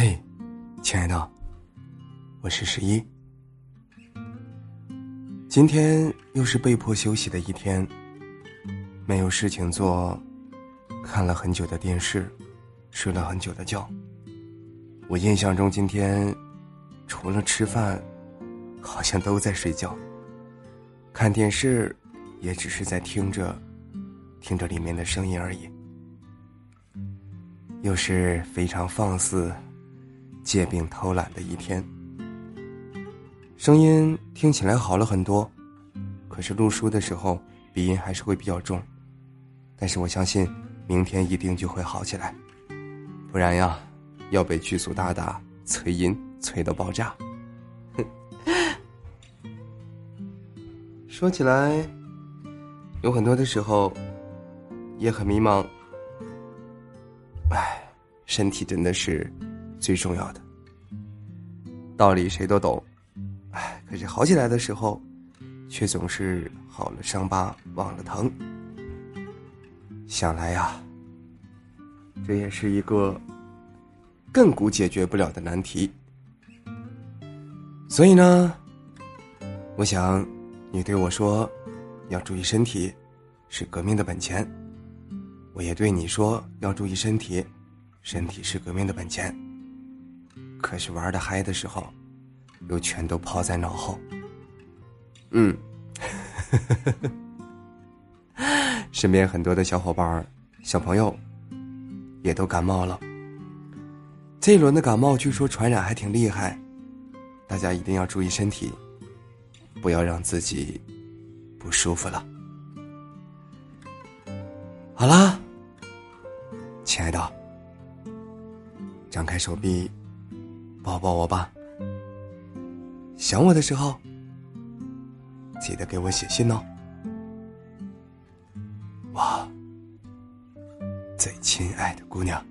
嘿，亲爱的，我是十一。今天又是被迫休息的一天，没有事情做，看了很久的电视，睡了很久的觉。我印象中今天除了吃饭，好像都在睡觉。看电视，也只是在听着，听着里面的声音而已。又是非常放肆、借病偷懒的一天。声音听起来好了很多，可是录书的时候鼻音还是会比较重。但是我相信，明天一定就会好起来，不然呀，要被剧组大大催音催到爆炸。说起来，有很多的时候也很迷茫。唉，身体真的是最重要的，道理谁都懂。唉，可是好起来的时候，却总是好了伤疤忘了疼。想来呀，这也是一个亘古解决不了的难题。所以呢，我想你对我说要注意身体，是革命的本钱。我也对你说要注意身体，身体是革命的本钱。可是玩的嗨的时候，又全都抛在脑后。嗯，身边很多的小伙伴、小朋友，也都感冒了。这一轮的感冒据说传染还挺厉害，大家一定要注意身体，不要让自己不舒服了。好啦。亲爱的，张开手臂，抱抱我吧。想我的时候，记得给我写信哦。我最亲爱的姑娘。